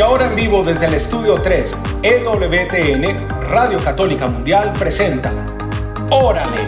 Y ahora en vivo desde el estudio 3, EWTN, Radio Católica Mundial presenta Órale.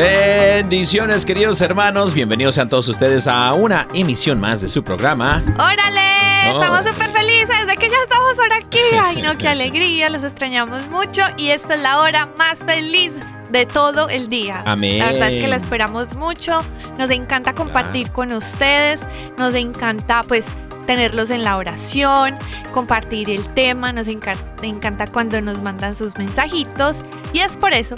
Bendiciones queridos hermanos, bienvenidos sean todos ustedes a una emisión más de su programa. ¡Órale! Oh. Estamos súper felices de que ya estamos por aquí. Ay, no, qué alegría, los extrañamos mucho y esta es la hora más feliz de todo el día. Amén. La verdad es que la esperamos mucho, nos encanta compartir con ustedes, nos encanta pues tenerlos en la oración, compartir el tema, nos enca- encanta cuando nos mandan sus mensajitos y es por eso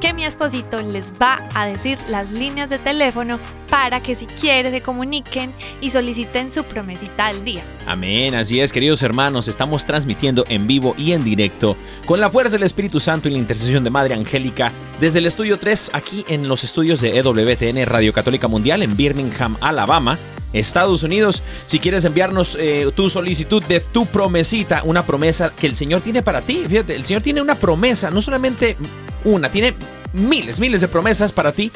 que mi esposito les va a decir las líneas de teléfono para que si quieren se comuniquen y soliciten su promesita al día. Amén, así es queridos hermanos, estamos transmitiendo en vivo y en directo con la fuerza del Espíritu Santo y la intercesión de Madre Angélica desde el estudio 3 aquí en los estudios de EWTN Radio Católica Mundial en Birmingham, Alabama. Estados Unidos, si quieres enviarnos eh, tu solicitud de tu promesita, una promesa que el Señor tiene para ti. Fíjate, el Señor tiene una promesa, no solamente una, tiene miles, miles de promesas para ti,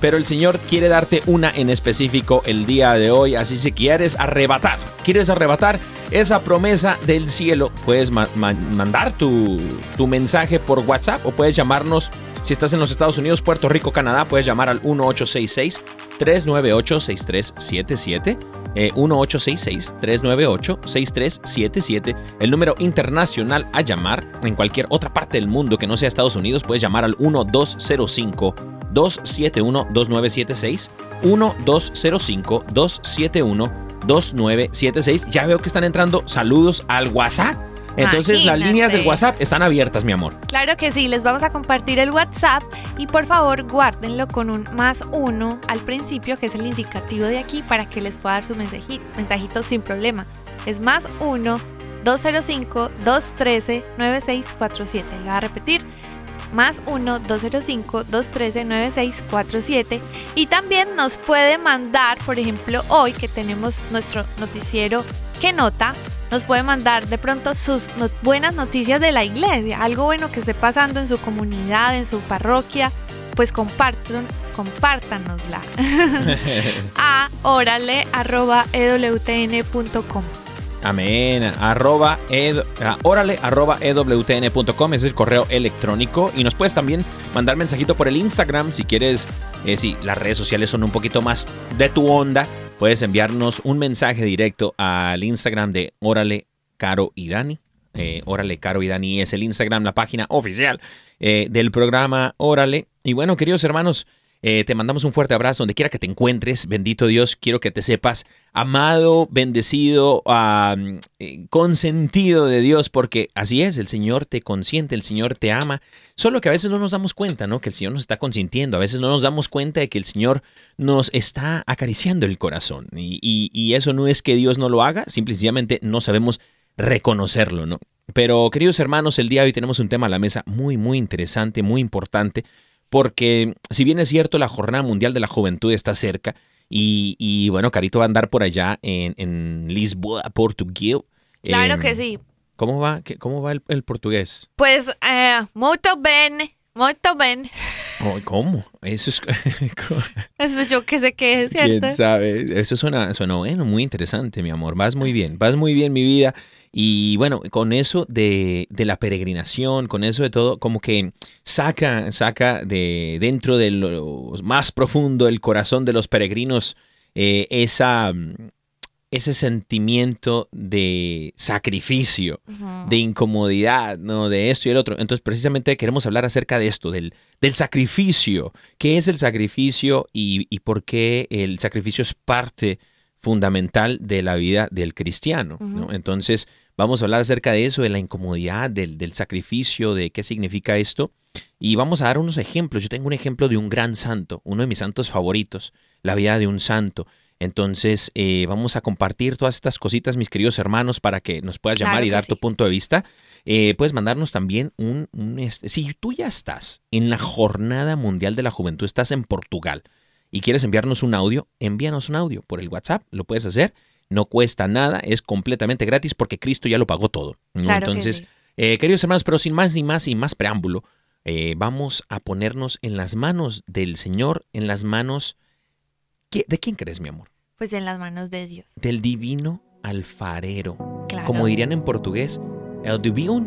pero el Señor quiere darte una en específico el día de hoy. Así si quieres arrebatar, quieres arrebatar esa promesa del cielo, puedes ma- ma- mandar tu, tu mensaje por WhatsApp o puedes llamarnos. Si estás en los Estados Unidos, Puerto Rico, Canadá, puedes llamar al 1866-398-6377. eh, 1866-398-6377. El número internacional a llamar en cualquier otra parte del mundo que no sea Estados Unidos, puedes llamar al 1205 271-2976. 1205-271-2976. Ya veo que están entrando saludos al WhatsApp. Entonces las líneas del WhatsApp están abiertas, mi amor. Claro que sí, les vamos a compartir el WhatsApp y por favor guárdenlo con un más uno al principio, que es el indicativo de aquí, para que les pueda dar su mensaji- mensajito sin problema. Es más uno 205-213-9647. Le voy a repetir. Más 1-205-213-9647. Y también nos puede mandar, por ejemplo, hoy que tenemos nuestro noticiero que nota, nos puede mandar de pronto sus no- buenas noticias de la iglesia, algo bueno que esté pasando en su comunidad, en su parroquia, pues compartan, compártanosla a orale arroba ewtn.com. Amén. Arroba ed- arroba ewtn.com es el correo electrónico. Y nos puedes también mandar mensajito por el Instagram si quieres. eh, si las redes sociales son un poquito más de tu onda, puedes enviarnos un mensaje directo al Instagram de Órale, Caro y Dani. Eh, Órale, Caro y Dani es el Instagram, la página oficial eh, del programa Órale. Y bueno, queridos hermanos, eh, te mandamos un fuerte abrazo donde quiera que te encuentres. Bendito Dios, quiero que te sepas amado, bendecido, eh, consentido de Dios, porque así es, el Señor te consiente, el Señor te ama. Solo que a veces no nos damos cuenta, ¿no? Que el Señor nos está consintiendo. A veces no nos damos cuenta de que el Señor nos está acariciando el corazón. Y, y- y eso no es que Dios no lo haga, simplemente no sabemos reconocerlo, ¿no? Pero queridos hermanos, el día de hoy tenemos un tema a la mesa muy, muy interesante, muy importante, porque si bien es cierto, la Jornada Mundial de la Juventud está cerca, y, y, bueno, Carito va a andar por allá en, en Lisboa, Portugal. Claro Em, que sí. ¿Cómo va, cómo va el, el portugués? Pues, eh, muito bene, muito. Oh, ¿Cómo? Eso es... Eso yo que sé qué es, ¿cierto? ¿Quién sabe? Eso suena, suena bueno, muy interesante, mi amor. Vas muy bien, vas muy bien, mi vida. Y bueno, con eso de, de la peregrinación, con eso de todo, como que saca, saca de dentro de lo más profundo del corazón de los peregrinos eh, esa, ese sentimiento de sacrificio, de incomodidad, ¿no? De esto y el otro. Entonces, precisamente queremos hablar acerca de esto, del, del sacrificio. ¿Qué es el sacrificio y, y por qué el sacrificio es parte fundamental de la vida del cristiano? Entonces, vamos a hablar acerca de eso, de la incomodidad, del, del sacrificio, de qué significa esto. Y vamos a dar unos ejemplos. Yo tengo un ejemplo de un gran santo, uno de mis santos favoritos, la vida de un santo. Entonces, eh, vamos a compartir todas estas cositas, mis queridos hermanos, para que nos puedas Claro llamar y dar sí. tu punto de vista. Eh, puedes mandarnos también un, un, este, si tú ya estás en la Jornada Mundial de la Juventud, estás en Portugal y quieres enviarnos un audio, envíanos un audio por el WhatsApp, lo puedes hacer, no cuesta nada, es completamente gratis porque Cristo ya lo pagó todo. ¿no? Claro que Entonces, sí. eh, queridos hermanos, pero sin más ni más y más preámbulo, eh, vamos a ponernos en las manos del Señor, en las manos... ¿qué- ¿De quién crees, mi amor? Pues en las manos de Dios. Del divino alfarero. Claro. Como dirían en portugués, el divino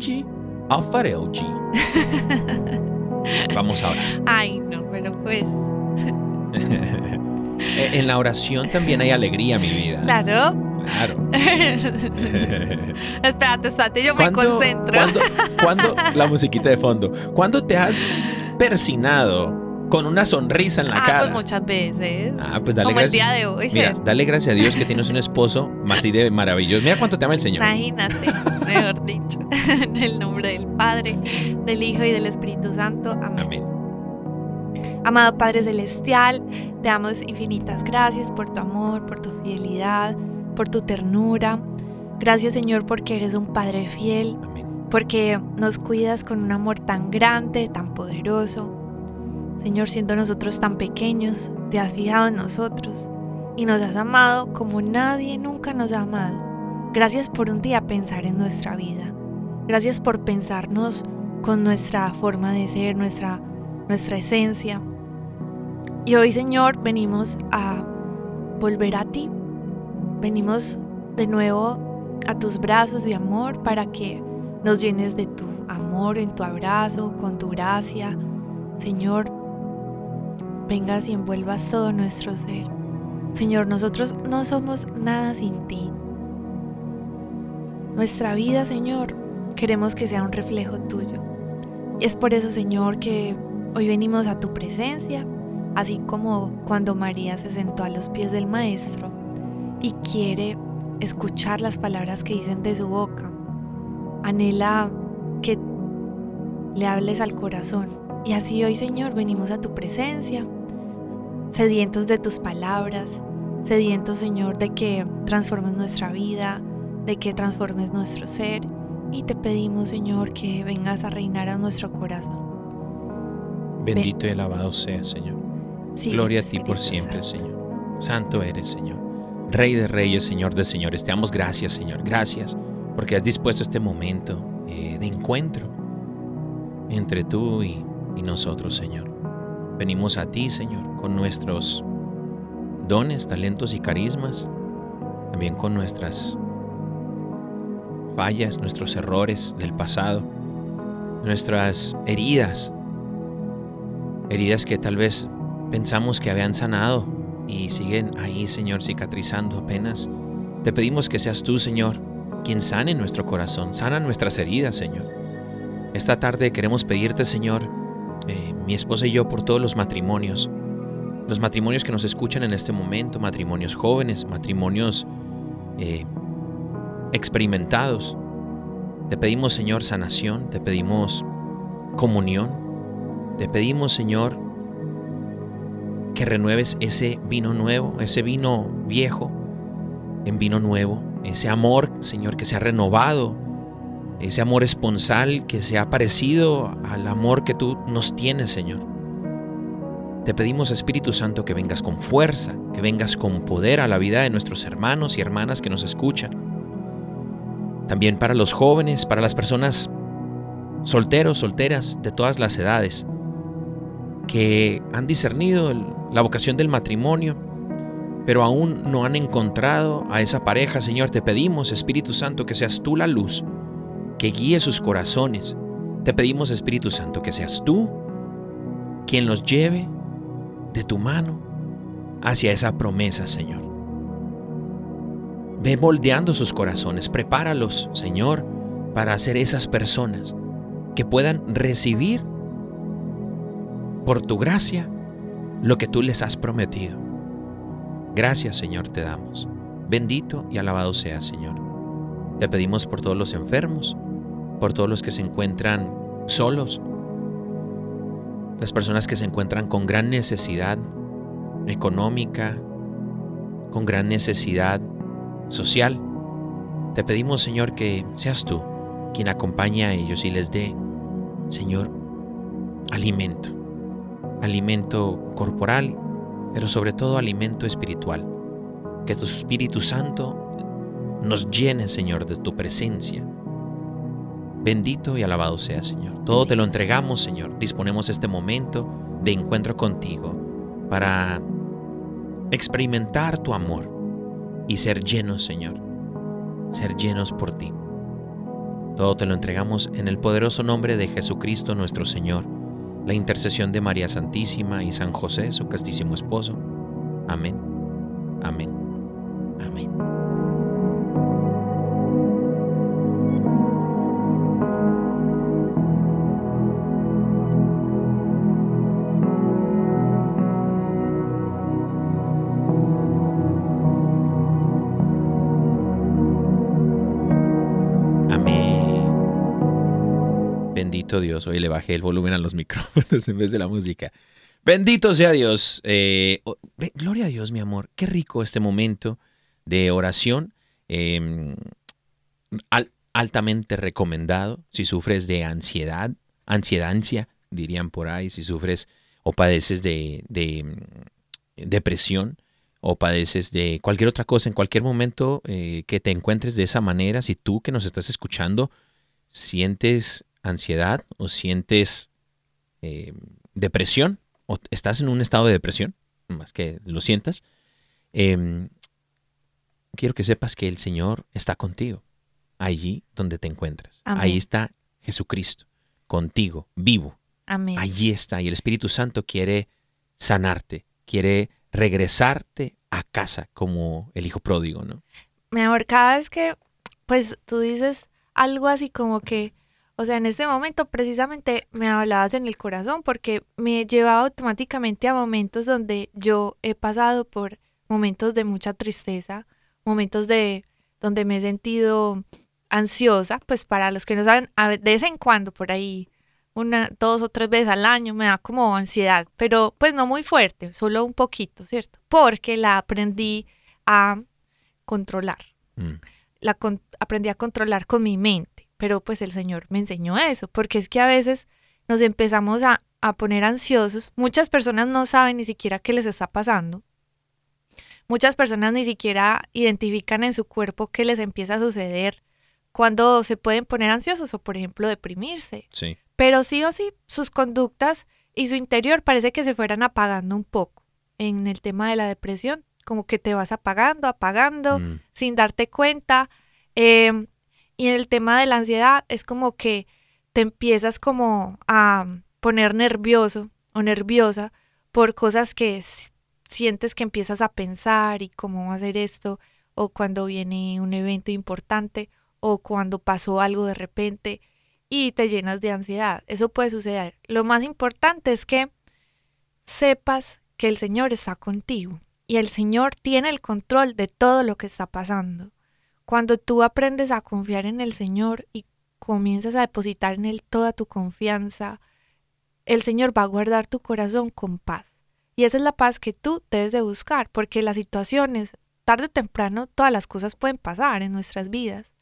alfarero. Vamos ahora. Ay, no, pero pues. Eh, En la oración también hay alegría, mi vida. Claro. Claro. espérate, espérate, yo me ¿Cuándo- concentro. cuándo- cuándo- la musiquita de fondo. ¿Cuándo te has persinado con una sonrisa en la ah, cara? pues muchas veces. Ah, pues dale Como gracias. el día de hoy, Mira, dale gracias a Dios que tienes un esposo así de maravilloso. Mira cuánto te ama el Señor. Imagínate, mejor dicho. En el nombre del Padre, del Hijo y del Espíritu Santo. Amén. Amén. Amado Padre Celestial, te damos infinitas gracias por tu amor, por tu fidelidad, por tu ternura. Gracias Señor porque eres un Padre fiel, Amén. porque nos cuidas con un amor tan grande, tan poderoso. Señor, siendo nosotros tan pequeños, te has fijado en nosotros y nos has amado como nadie nunca nos ha amado. Gracias por un día pensar en nuestra vida. Gracias por pensarnos con nuestra forma de ser, nuestra, nuestra esencia. Y hoy, Señor, venimos a volver a ti. Venimos de nuevo a tus brazos de amor para que nos llenes de tu amor en tu abrazo, con tu gracia. Señor, vengas y envuelvas todo nuestro ser. Señor, nosotros no somos nada sin ti. Nuestra vida, Señor, queremos que sea un reflejo tuyo. Y es por eso, Señor, que hoy venimos a tu presencia, así como cuando María se sentó a los pies del Maestro y quiere escuchar las palabras que dicen de su boca. Anhela que le hables al corazón. Y así hoy, Señor, venimos a tu presencia, sedientos de tus palabras, sedientos, Señor, de que transformes nuestra vida, de que transformes nuestro ser. Y te pedimos, Señor, que vengas a reinar a nuestro corazón. Bendito y alabado sea, Señor. Sí, Gloria a ti por siempre, Santo. Señor. Santo eres, Señor. Rey de reyes, Señor de señores. Te damos gracias, Señor. Gracias porque has dispuesto este momento eh, de encuentro entre tú y, y nosotros, Señor. Venimos a ti, Señor, con nuestros dones, talentos y carismas. También con nuestras fallas, nuestros errores del pasado, nuestras heridas. Heridas que tal vez pensamos que habían sanado y siguen ahí, Señor, cicatrizando apenas. Te pedimos que seas tú, Señor, quien sane nuestro corazón, sana nuestras heridas, Señor. Esta tarde queremos pedirte, Señor, eh, mi esposa y yo, por todos los matrimonios, los matrimonios que nos escuchan en este momento, matrimonios jóvenes, matrimonios eh, experimentados. Te pedimos, Señor, sanación, te pedimos comunión, te pedimos, Señor, que renueves ese vino nuevo, ese vino viejo en vino nuevo, ese amor, Señor, que se ha renovado, ese amor esponsal que se ha parecido al amor que tú nos tienes, Señor. Te pedimos, Espíritu Santo, que vengas con fuerza, que vengas con poder a la vida de nuestros hermanos y hermanas que nos escuchan. también para los jóvenes, para las personas solteros, solteras de todas las edades, que han discernido la vocación del matrimonio, pero aún no han encontrado a esa pareja. Señor, te pedimos, Espíritu Santo, que seas tú la luz, que guíe sus corazones. Te pedimos, Espíritu Santo, que seas tú quien los lleve de tu mano hacia esa promesa, Señor. Ve moldeando sus corazones, prepáralos, Señor, para ser esas personas que puedan recibir por tu gracia lo que tú les has prometido. Gracias, Señor, te damos. Bendito y alabado sea, Señor. Te pedimos por todos los enfermos, por todos los que se encuentran solos, las personas que se encuentran con gran necesidad económica, con gran necesidad social. Te pedimos, Señor, que seas tú quien acompañe a ellos y les dé, Señor, alimento, alimento corporal, pero sobre todo alimento espiritual. Que tu Espíritu Santo nos llene, Señor, de tu presencia. Bendito y alabado sea, Señor. Todo te lo entregamos, Señor. Disponemos este momento de encuentro contigo para experimentar tu amor y ser llenos, Señor. Ser llenos por ti. Todo te lo entregamos en el poderoso nombre de Jesucristo nuestro Señor, la intercesión de María Santísima y San José, su castísimo esposo. Amén. Amén. Amén. Dios. Hoy le bajé el volumen a los micrófonos en vez de la música. Bendito sea Dios. Eh, gloria a Dios, mi amor. Qué rico este momento de oración. al- altamente recomendado si sufres de ansiedad, ansiedancia, dirían por ahí, si sufres o padeces de, mm, depresión o padeces de cualquier otra cosa, en cualquier momento eh, que te encuentres de esa manera, si tú que nos estás escuchando sientes ansiedad o sientes eh, depresión o estás en un estado de depresión, más que lo sientas, em, quiero que sepas que el Señor está contigo, allí donde te encuentras. Amén. Ahí está Jesucristo, contigo, vivo. Amén. Allí está. Y el Espíritu Santo quiere sanarte, quiere regresarte a casa como el hijo pródigo, ¿no? Mi amor, cada vez que, pues tú dices algo así como que, o sea, en este momento precisamente me hablabas en el corazón porque me llevaba automáticamente a momentos donde yo he pasado por momentos de mucha tristeza, momentos de donde me he sentido ansiosa, pues para los que no saben, a de vez en cuando por ahí, una, dos o tres veces al año me da como ansiedad, pero pues no muy fuerte, solo un poquito, ¿cierto? Porque la aprendí a controlar Mm. la con- aprendí a controlar con mi mente, pero pues el Señor me enseñó eso, porque es que a veces nos empezamos a, a poner ansiosos, muchas personas no saben ni siquiera qué les está pasando, muchas personas ni siquiera identifican en su cuerpo qué les empieza a suceder cuando se pueden poner ansiosos o por ejemplo deprimirse, Sí. pero sí o sí sus conductas y su interior parece que se fueran apagando un poco en el tema de la depresión, como que te vas apagando, apagando Mm. sin darte cuenta. eh, y en el tema de la ansiedad es como que te empiezas como a poner nervioso o nerviosa por cosas que sientes que empiezas a pensar y cómo va a ser esto, o cuando viene un evento importante, o cuando pasó algo de repente y te llenas de ansiedad. Eso puede suceder. Lo más importante es que sepas que el Señor está contigo y el Señor tiene el control de todo lo que está pasando. Cuando tú aprendes a confiar en el Señor y comienzas a depositar en Él toda tu confianza, el Señor va a guardar tu corazón con paz. Y esa es la paz que tú debes de buscar, porque las situaciones, tarde o temprano, todas las cosas pueden pasar en nuestras vidas.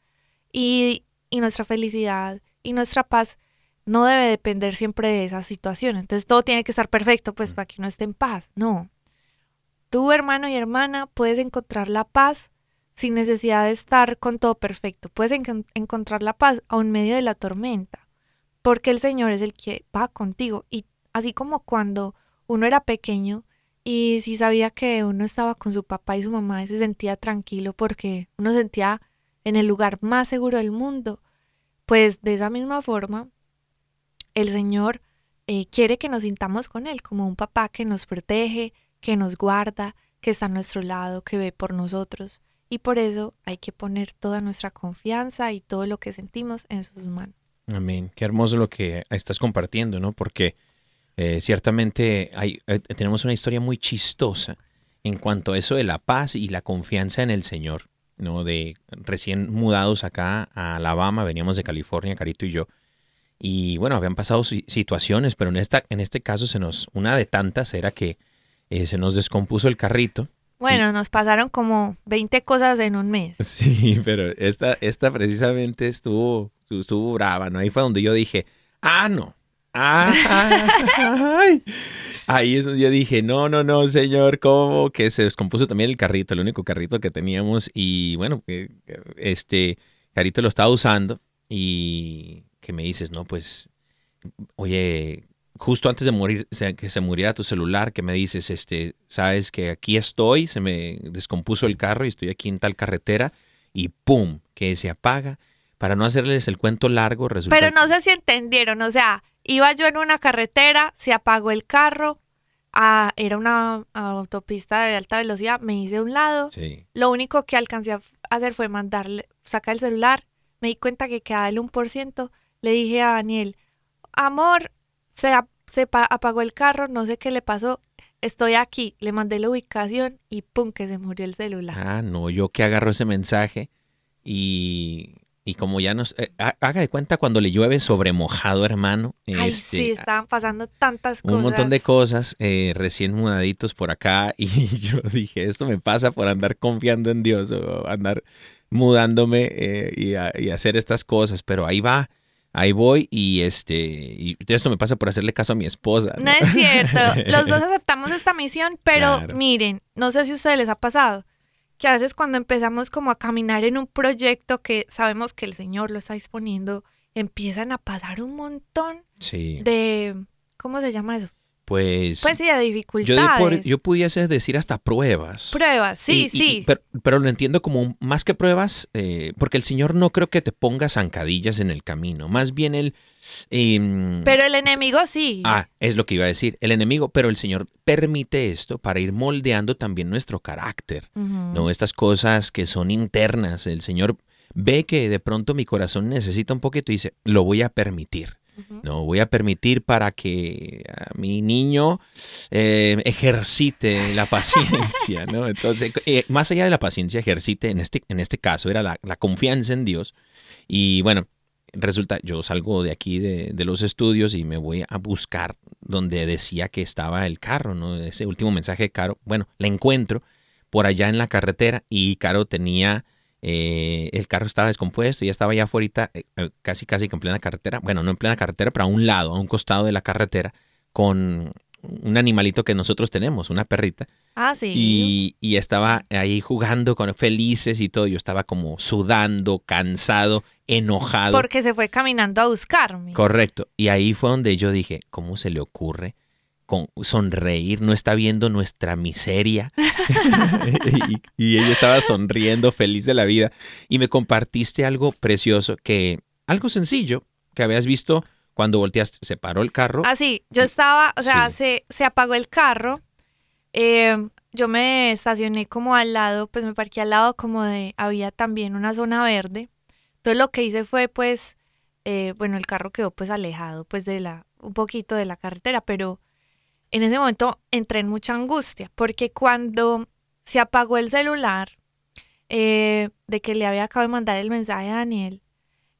Y, y nuestra felicidad y nuestra paz no debe depender siempre de esa situación. Entonces todo tiene que estar perfecto, pues para que uno esté en paz. No. Tú, hermano y hermana, puedes encontrar la paz sin necesidad de estar con todo perfecto. Puedes encon- encontrar la paz aún medio de la tormenta, porque el Señor es el que va contigo. Y así como cuando uno era pequeño y si sabía que uno estaba con su papá y su mamá, se sentía tranquilo porque uno se sentía en el lugar más seguro del mundo. Pues de esa misma forma, el Señor eh, quiere que nos sintamos con Él, como un papá que nos protege, que nos guarda, que está a nuestro lado, que ve por nosotros. Y por eso hay que poner toda nuestra confianza y todo lo que sentimos en sus manos. Amén. Qué hermoso lo que estás compartiendo, ¿no? Porque eh, ciertamente hay, eh, tenemos una historia muy chistosa en cuanto a eso de la paz y la confianza en el Señor, ¿no? De recién mudados acá a Alabama, veníamos de California, Carito y yo. Y bueno, habían pasado si- situaciones, pero en, esta, en este caso se nos, una de tantas era que eh, se nos descompuso el carrito. Bueno, nos pasaron como 20 cosas en un mes. Sí, pero esta, esta precisamente estuvo, estuvo brava, ¿no? Ahí fue donde yo dije, ah, no. Ah, ay. Ahí es donde yo dije, no, no, no, señor, ¿cómo? Que se descompuso también el carrito, el único carrito que teníamos. Y bueno, eh, este carrito lo estaba usando y que me dices, no, pues, oye, justo antes de morir, que se muriera tu celular, que me dices, este, sabes que aquí estoy, se me descompuso el carro y estoy aquí en tal carretera y ¡pum! que se apaga. Para no hacerles el cuento largo, resulta Pero no sé si entendieron, o sea, iba yo en una carretera, se apagó el carro, ah, era una autopista de alta velocidad, me hice a un lado, Sí. lo único que alcancé a hacer fue mandarle, sacar el celular, me di cuenta que quedaba el 1%, le dije a Daniel, amor, se, ap- se pa- apagó el carro, no sé qué le pasó, estoy aquí, le mandé la ubicación y pum, que se murió el celular. Ah, no, yo que agarro ese mensaje y, y como ya nos... eh, ha- haga de cuenta cuando le llueve sobre mojado, hermano. Ay, este, sí, estaban pasando tantas cosas. un montón de cosas eh, recién mudaditos por acá y yo dije, esto me pasa por andar confiando en Dios o andar mudándome eh, y, a- y hacer estas cosas, pero ahí va, ahí voy y este y esto me pasa por hacerle caso a mi esposa. No es cierto. Los dos aceptamos esta misión, pero Claro. miren, no sé si a ustedes les ha pasado que a veces cuando empezamos como a caminar en un proyecto que sabemos que el Señor lo está disponiendo, empiezan a pasar un montón Sí, de ¿cómo se llama eso? Pues, Pues sí, de yo, di dificultades. por- yo pudiese decir hasta pruebas. Pruebas, sí, Y- y- sí. pero, pero lo entiendo como un- más que pruebas, eh, porque el Señor no creo que te ponga zancadillas en el camino. Más bien Él. em, pero el enemigo sí. Ah, es lo que iba a decir. El enemigo, pero el Señor permite esto para ir moldeando también nuestro carácter. No, estas cosas que son internas. El Señor ve que de pronto mi corazón necesita un poquito y dice, lo voy a permitir. No, voy a permitir para que a mi niño eh, ejercite la paciencia, ¿no? Entonces, eh, más allá de la paciencia, ejercite, en este, en este caso, era la, la confianza en Dios. Y bueno, resulta, yo salgo de aquí de, de los estudios y me voy a buscar donde decía que estaba el carro, ¿no? Ese último mensaje de Caro. Bueno, la encuentro por allá en la carretera y Caro tenía eh, el carro estaba descompuesto, ya estaba ya afuera, eh, casi casi que en plena carretera, bueno, no en plena carretera, pero a un lado, a un costado de la carretera, con un animalito que nosotros tenemos, una perrita, Ah, sí. y, y estaba ahí jugando con felices y todo, yo estaba como sudando, cansado, enojado. Porque se fue caminando a buscarme. Correcto. Y ahí fue donde yo dije, ¿cómo se le ocurre con sonreír? No está viendo nuestra miseria. y, y ella estaba sonriendo, feliz de la vida. Y me compartiste algo precioso, que algo sencillo, que habías visto cuando volteaste, se paró el carro. Ah, sí, yo estaba, o sea, Sí. se, se apagó el carro. eh, yo me estacioné como al lado, pues me parqué al lado como de, había también una zona verde. Entonces lo que hice fue pues, eh, bueno, el carro quedó pues alejado pues de la, un poquito de la carretera, pero en ese momento entré en mucha angustia, porque cuando se apagó el celular, eh, de que le había acabado de mandar el mensaje a Daniel,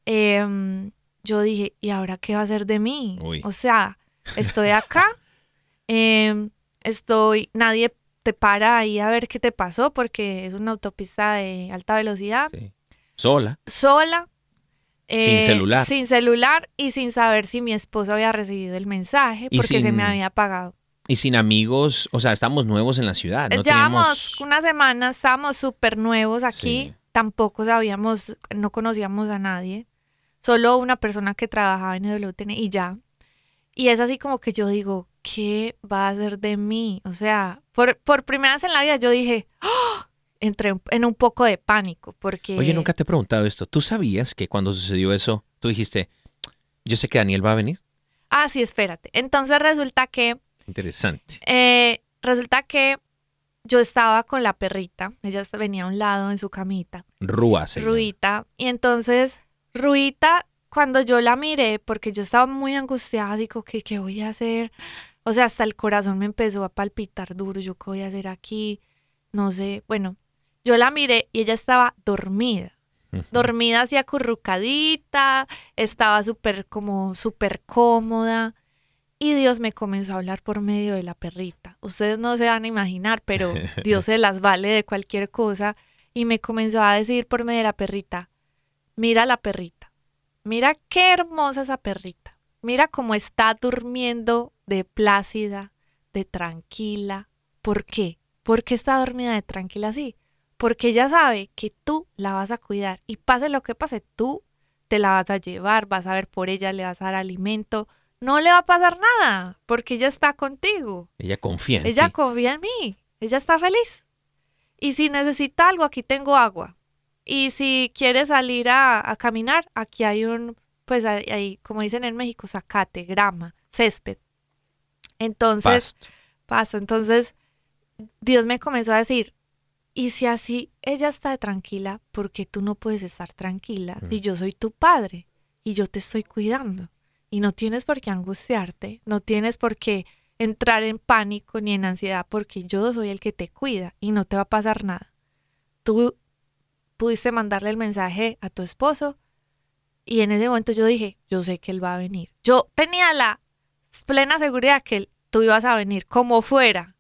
em, yo dije, ¿y ahora qué va a hacer de mí? Uy. O sea, estoy acá, em, estoy, nadie te para ahí a ver qué te pasó porque es una autopista de alta velocidad, Sí. Sola. sola. Sin eh, celular. Sin celular y sin saber si mi esposo había recibido el mensaje porque se me había apagado. Y sin amigos, o sea, estamos nuevos en la ciudad. No Llevamos teníamos... una semana, estábamos súper nuevos aquí. Sí. Tampoco sabíamos, no conocíamos a nadie. Solo una persona que trabajaba en EWTN y ya. Y es así como que yo digo, ¿qué va a hacer de mí? O sea, por, por primera vez en la vida yo dije, ¡Ah! entré en un poco de pánico porque... Oye, nunca te he preguntado esto. ¿Tú sabías que cuando sucedió eso, tú dijiste, yo sé que Daniel va a venir? Ah, sí, espérate. Entonces resulta que Interesante. Eh, resulta que yo estaba con la perrita, ella venía a un lado en su camita, Rúa, llama. Ruita, y entonces Ruita, cuando yo la miré, porque yo estaba muy angustiada, digo, ¿qué, ¿qué voy a hacer? O sea, hasta el corazón me empezó a palpitar duro, yo, ¿qué voy a hacer aquí? No sé, bueno, yo la miré y ella estaba dormida. Dormida así acurrucadita, estaba súper como súper cómoda. Y Dios me comenzó a hablar por medio de la perrita. Ustedes no se van a imaginar, pero Dios se las vale de cualquier cosa. Y me comenzó a decir por medio de la perrita, mira la perrita, mira qué hermosa esa perrita. Mira cómo está durmiendo de plácida, de tranquila. ¿Por qué? ¿Por qué está dormida de tranquila así? Porque ella sabe que tú la vas a cuidar y pase lo que pase, tú te la vas a llevar, vas a ver por ella, le vas a dar alimento, no le va a pasar nada, porque ella está contigo. Ella confía en Ella confía en mí, ella está feliz. Y si necesita algo, aquí tengo agua. Y si quiere salir a, a caminar, aquí hay un, pues como dicen en México, zacate, grama, césped. Entonces, Pasto. pasa. Entonces, Dios me comenzó a decir, y si así ella está tranquila, ¿por qué tú no puedes estar tranquila si yo soy tu padre y yo te estoy cuidando? Y no tienes por qué angustiarte, no tienes por qué entrar en pánico ni en ansiedad porque yo soy el que te cuida y no te va a pasar nada. Tú pudiste mandarle el mensaje a tu esposo y en ese momento yo dije, yo sé que él va a venir. Yo tenía la plena seguridad que tú ibas a venir como fuera.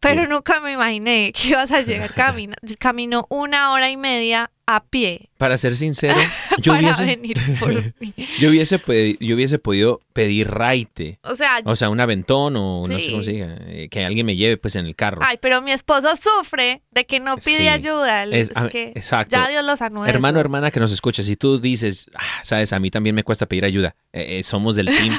Pero nunca me imaginé que ibas a llegar camina. Caminó una hora y media a pie Para ser sincero, yo para hubiese, venir por mí. yo, hubiese yo hubiese podido pedir raite. O sea, O sea, un aventón o no sé cómo se diga. eh, Que alguien me lleve pues en el carro. ay, pero mi esposo sufre de que no pide Sí. ayuda. Es- que exacto. ya Dios lo sanó de Hermano, hermana que nos escucha, si tú dices, "Ah, sabes, a mí también me cuesta pedir ayuda, eh, eh, somos del team,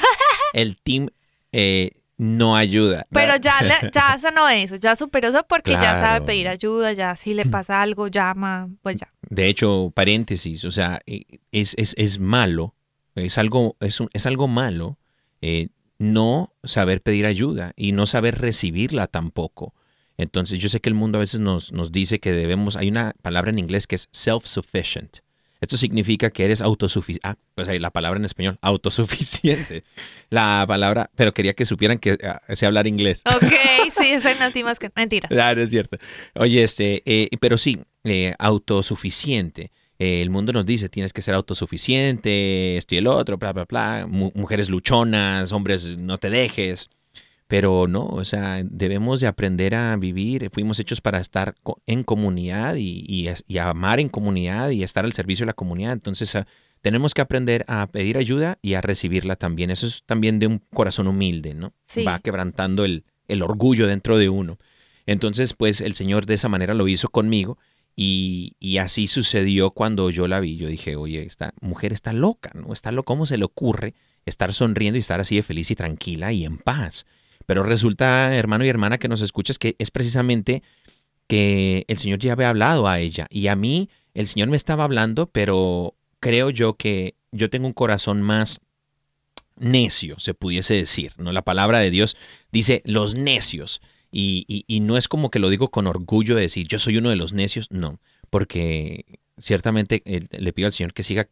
el team eh, no ayuda. Pero ya, le- ya sanó eso, ya superó eso porque ya sabe pedir ayuda, ya si le pasa algo, llama, pues ya. De hecho, paréntesis, o sea, eh, es, es, es malo, es algo, es, un- es algo malo eh, no saber pedir ayuda y no saber recibirla tampoco. Entonces, yo sé que el mundo a veces nos, nos dice que debemos, hay una palabra en inglés que es self-sufficient. Esto significa que eres autosuficiente. Ah, pues ahí la palabra en español, autosuficiente. La palabra, pero quería que supieran que ah, sé hablar inglés. Ok, sí, ti más que mentira. Ah, no es cierto. Oye, este, eh, pero sí, eh, autosuficiente. Eh, el mundo nos dice, tienes que ser autosuficiente, esto y el otro, bla, bla, bla. Mu- mujeres luchonas, hombres, no te dejes. Pero no, o sea, debemos de aprender a vivir. Fuimos hechos para estar en comunidad y, y es- y amar en comunidad y estar al servicio de la comunidad. Entonces, ah, tenemos que aprender a pedir ayuda y a recibirla también. Eso es también de un corazón humilde, ¿no? Sí. Va quebrantando el, el orgullo dentro de uno. Entonces, pues el Señor de esa manera lo hizo conmigo y, y así sucedió cuando yo la vi. Yo dije, oye, esta mujer está loca, ¿no? Está loca, ¿cómo se le ocurre estar sonriendo y estar así de feliz y tranquila y en paz? Pero resulta, hermano y hermana que nos escuchas, que es precisamente que el Señor ya había hablado a ella y a mí el Señor me estaba hablando, pero creo yo que yo tengo un corazón más necio, se pudiese decir, ¿no? La palabra de Dios dice los necios. Y, y- y no es como que lo digo con orgullo de decir yo soy uno de los necios, no, porque ciertamente eh, le pido al Señor que siga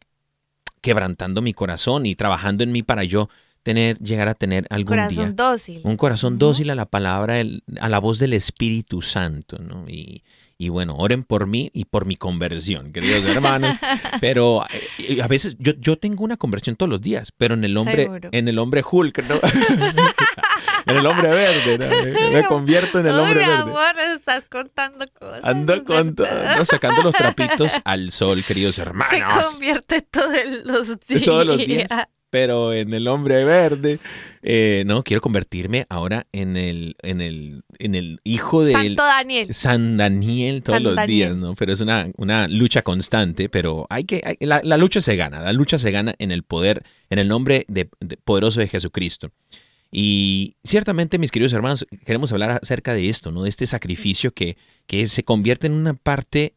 quebrantando mi corazón y trabajando en mí para yo tener, llegar a tener algún Corazón día dócil. un corazón dócil a la palabra, a la voz del Espíritu Santo, ¿no? Y, y bueno, oren por mí y por mi conversión, queridos hermanos. Pero eh, a veces yo, yo tengo una conversión todos los días, pero en el hombre, Seguro. en el hombre Hulk, ¿no? en el hombre verde, ¿no? Me convierto en el Uy, hombre mi verde. amor, estás contando cosas. Ando con todo, ¿verdad? ¿no? sacando los trapitos al sol, queridos Se hermanos. convierte todos los días. Todos los días. Pero en el hombre verde. Eh, no, quiero convertirme ahora en el, en el, en el hijo del Santo Daniel. San Daniel todos San los Daniel. días, ¿no? Pero es una, una lucha constante, pero hay que, hay- la, la lucha se gana, la lucha se gana en el poder, en el nombre de- de- poderoso de Jesucristo. Y ciertamente, mis queridos hermanos, queremos hablar acerca de esto, ¿no? De este sacrificio que, que se convierte en una parte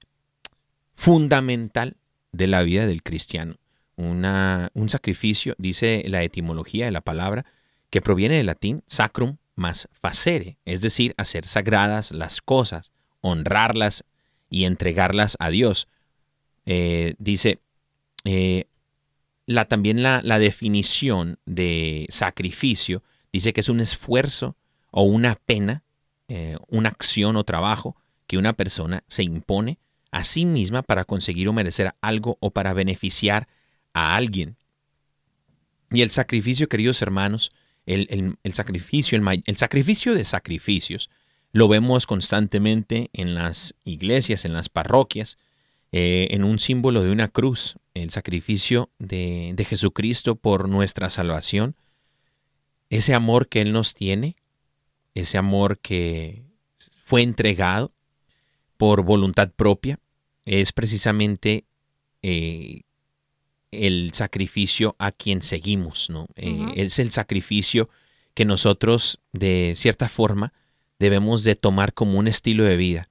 fundamental de la vida del cristiano. Un sacrificio, dice la etimología de la palabra, que proviene del latín sacrum más facere, es decir, hacer sagradas las cosas, honrarlas y entregarlas a Dios. Eh, dice, eh, la, también la, la definición de sacrificio dice que es un esfuerzo o una pena, eh, una acción o trabajo que una persona se impone a sí misma para conseguir o merecer algo o para beneficiar a alguien. Y el sacrificio, queridos hermanos, el, el- sacrificio, el, el sacrificio de sacrificios, lo vemos constantemente en las iglesias, en las parroquias, eh, en un símbolo de una cruz, el sacrificio de, de Jesucristo por nuestra salvación, ese amor que Él nos tiene, ese amor que fue entregado por voluntad propia, es precisamente eh, el sacrificio a quien seguimos, ¿no? Eh. Es el sacrificio que nosotros, de cierta forma, debemos de tomar como un estilo de vida.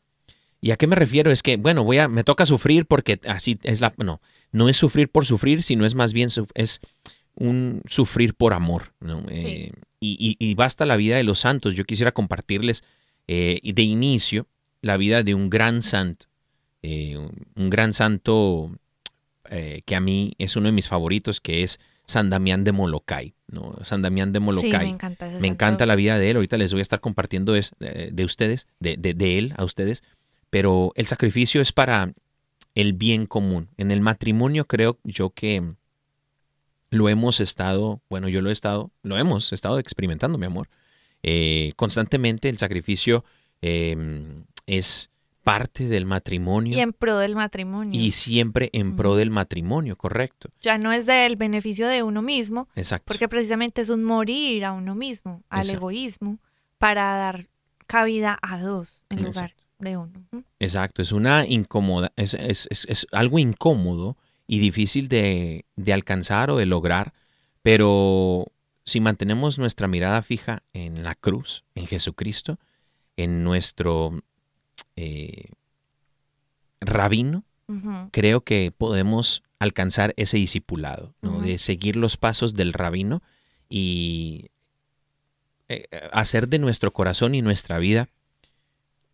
¿Y a qué me refiero? Es que, bueno, voy a, me toca sufrir porque así es la, no, no es sufrir por sufrir, sino es más bien, es un sufrir por amor, ¿no? Eh, y, y- y basta la vida de los santos. Yo quisiera compartirles eh, de inicio la vida de un gran santo, eh, un gran santo eh, que a mí es uno de mis favoritos, que es San Damián de Molokai. ¿no? San Damián de Sí, Molokai. me encanta Me encanta la vida de él. Ahorita les voy a estar compartiendo es- eh, de ustedes, de, de- de él a ustedes. Pero el sacrificio es para el bien común. En el matrimonio creo yo que lo hemos estado, bueno, yo lo he estado, lo hemos estado experimentando, mi amor. Eh, constantemente el sacrificio eh, es parte del matrimonio Y en pro del matrimonio. y siempre en pro del matrimonio, correcto. ya no es del beneficio de uno mismo, Exacto. porque precisamente es un morir a uno mismo, al Exacto. egoísmo, para dar cabida a dos en lugar Exacto. de uno. Exacto, es una incómoda, es, es- es- es algo incómodo y difícil de, de alcanzar o de lograr, pero si mantenemos nuestra mirada fija en la cruz, en Jesucristo, en nuestro eh, rabino, creo que podemos alcanzar ese discipulado, ¿no? De seguir los pasos del rabino y eh, hacer de nuestro corazón y nuestra vida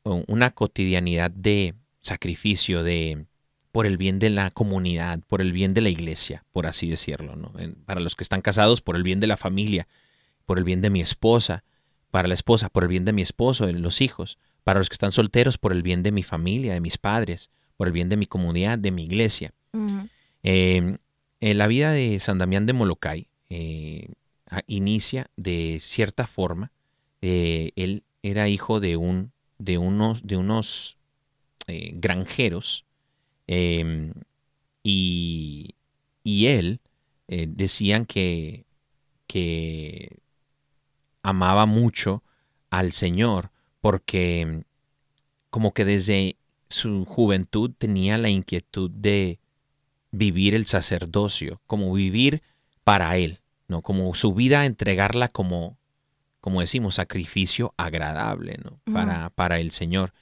una cotidianidad de sacrificio, de por el bien de la comunidad, por el bien de la iglesia, por así decirlo, ¿no? En- Para los que están casados, por el bien de la familia, por el bien de mi esposa, para la esposa, por el bien de mi esposo, de los hijos, para los que están solteros, por el bien de mi familia, de mis padres, por el bien de mi comunidad, de mi iglesia. Ujú. Eh, la vida de San Damián de Molokai eh, inicia de cierta forma. eh, él era hijo de un de unos de unos granjeros eh, y, y él decían que que amaba mucho al Señor porque como que desde su juventud tenía la inquietud de vivir el sacerdocio, como vivir para Él, ¿no? Como su vida entregarla como, como decimos, sacrificio agradable, ¿no? Para, para el Señor.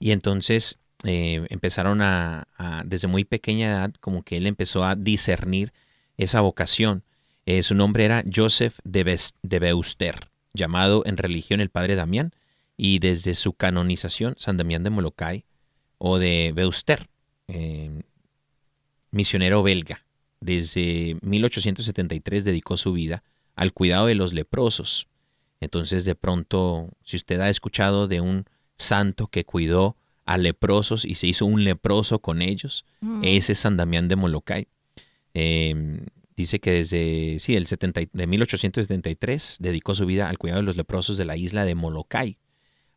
Y entonces eh, empezaron a, a- desde muy pequeña edad, como que él empezó a discernir esa vocación. Eh, su nombre era Joseph de Beuster, llamado en religión el Padre Damián, y desde su canonización, San Damián de Molokai, o de Beuster, eh, misionero belga. Desde 1873 dedicó su vida al cuidado de los leprosos. Entonces, de pronto, si usted ha escuchado de un santo que cuidó a leprosos y se hizo un leproso con ellos, Ujú. ese es San Damián de Molokai. Eh, dice que desde sí, el 70 y- de 1873 dedicó su vida al cuidado de los leprosos de la isla de Molokai,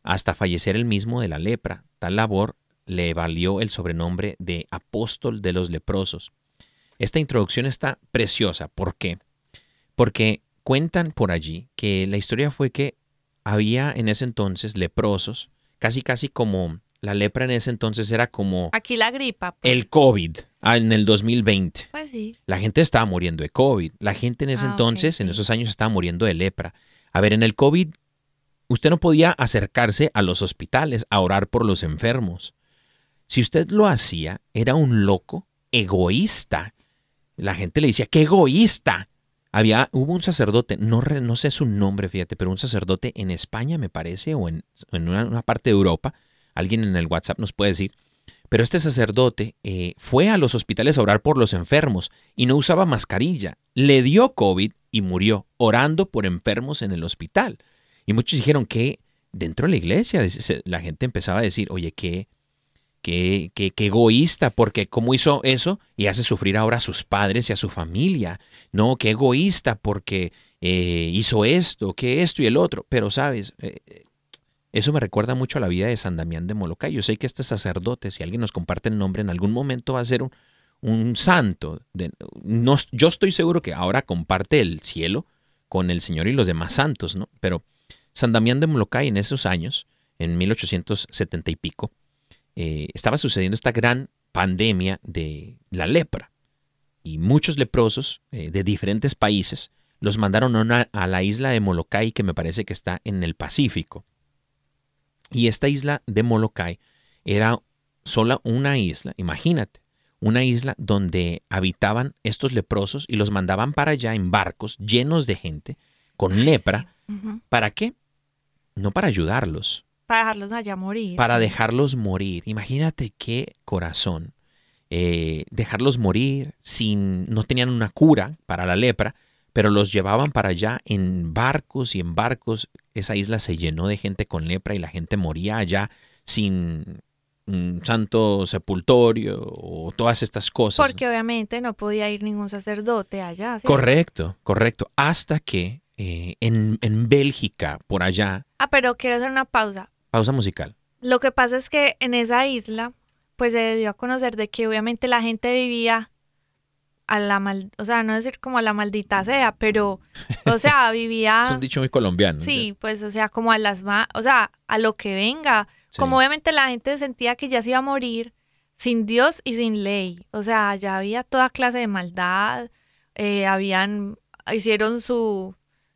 hasta fallecer el mismo de la lepra. Tal labor le valió el sobrenombre de apóstol de los leprosos. Esta introducción está preciosa. ¿Por qué? Porque cuentan por allí que la historia fue que había en ese entonces leprosos, casi casi como la lepra en ese entonces era como Aquí la gripa. pues. el COVID ah, en el 2020. Pues sí. La gente estaba muriendo de COVID. La gente en ese Ah, entonces, en sí. esos años, estaba muriendo de lepra. A ver, en el COVID, usted no podía acercarse a los hospitales a orar por los enfermos. Si usted lo hacía, era un loco egoísta. La gente le decía, ¡qué egoísta! Había, hubo un sacerdote, no, sé su nombre, fíjate, pero un sacerdote en España, me parece, o en, una parte de Europa, alguien en el WhatsApp nos puede decir, pero este sacerdote eh, fue a los hospitales a orar por los enfermos y no usaba mascarilla. Le dio COVID y murió orando por enfermos en el hospital. Y muchos dijeron que dentro de la iglesia la gente empezaba a decir, oye, qué, qué, qué, qué egoísta, porque cómo hizo eso y hace sufrir ahora a sus padres y a su familia. No, qué egoísta porque eh, hizo esto, que esto y el otro. Pero sabes, Eh, eh, eso me recuerda mucho a la vida de San Damián de Molokai. Yo sé que este sacerdote, si alguien nos comparte el nombre, en algún momento va a ser un, un santo. De- no, yo estoy seguro que ahora comparte el cielo con el Señor y los demás santos, ¿no? Pero San Damián de Molokai en esos años, en 1870 y pico, eh, estaba sucediendo esta gran pandemia de la lepra. Y muchos leprosos eh, de diferentes países los mandaron a, una- a la isla de Molokai, que me parece que está en el Pacífico. Y esta isla de Molokai era sola una isla, imagínate, una isla donde habitaban estos leprosos y los mandaban para allá en barcos llenos de gente con lepra. ¿Para qué? No para ayudarlos, Para dejarlos allá morir. para dejarlos morir. Imagínate qué corazón. eh, dejarlos morir sin, no tenían una cura para la lepra, pero los llevaban para allá en barcos y en barcos. Esa isla se llenó de gente con lepra y la gente moría allá sin un santo sepultorio o todas estas cosas. Porque obviamente no podía ir ningún sacerdote allá. ¿sí? Correcto, correcto. Hasta que eh, en, en Bélgica, por allá, Ah, pero quiero hacer una pausa. pausa musical. Lo que pasa es que en esa isla, pues se dio a conocer de que obviamente la gente vivía a la mal, o sea, no decir como a la maldita sea, pero, o sea, Es vivía, un dicho muy colombiano. Ah. sí, pues, o sea, como a las, ma- o sea, a lo que venga. Sí. Como obviamente la gente sentía que ya se iba a morir sin Dios y sin ley. O sea, ya había toda clase de maldad, eh, habían, hicieron su,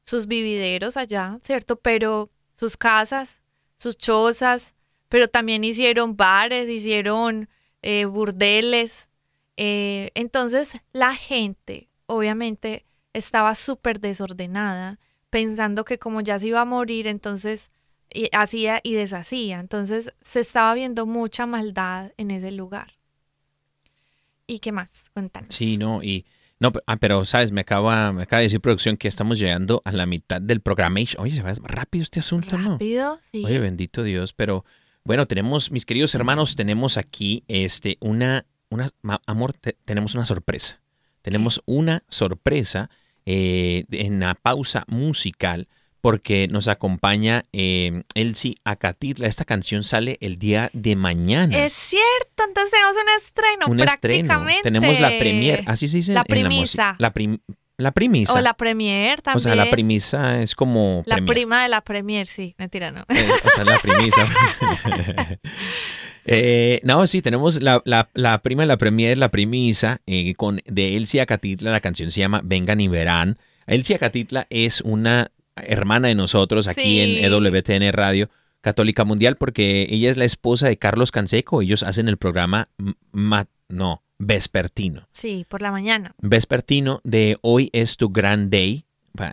sus vivideros allá, ¿cierto? Pero sus casas, sus chozas, pero también hicieron bares, hicieron eh, burdeles. eh, entonces la gente, obviamente, estaba súper desordenada, pensando que como ya se iba a morir, entonces y hacía y deshacía. Entonces se estaba viendo mucha maldad en ese lugar. ¿Y qué más? Cuéntanos. Sí, no, y no, pe- ah, pero sabes, me acaba, me acaba de decir producción que estamos llegando a la mitad del programa. Oye, se va rápido este asunto, ¿no? Rápido, sí. Oye, bendito Dios, pero bueno, tenemos, mis queridos hermanos, tenemos aquí este una, una amor, te- tenemos una sorpresa. Tenemos una sorpresa eh, en la pausa musical porque nos acompaña eh, Elsie Acatitla. Esta canción sale el día de mañana. Es cierto, entonces tenemos un estreno un estreno. prácticamente. Tenemos la premier, así se dice La premisa. La, prim- la primisa. O la premier también. O sea, la premisa es como La premier. prima de la premier, sí. Mentira, no. Eh, o sea, la premisa. Eh, no, sí, tenemos la, la- la prima de la premier, la premisa, eh, con, de Elsie Acatitla. La canción se llama Vengan y Verán. Elsie Acatitla es una hermana de nosotros aquí Sí. en EWTN Radio Católica Mundial porque ella es la esposa de Carlos Canseco. Ellos hacen el programa M- Ma- no, Vespertino. Sí, por la mañana. vespertino de Hoy es tu gran day.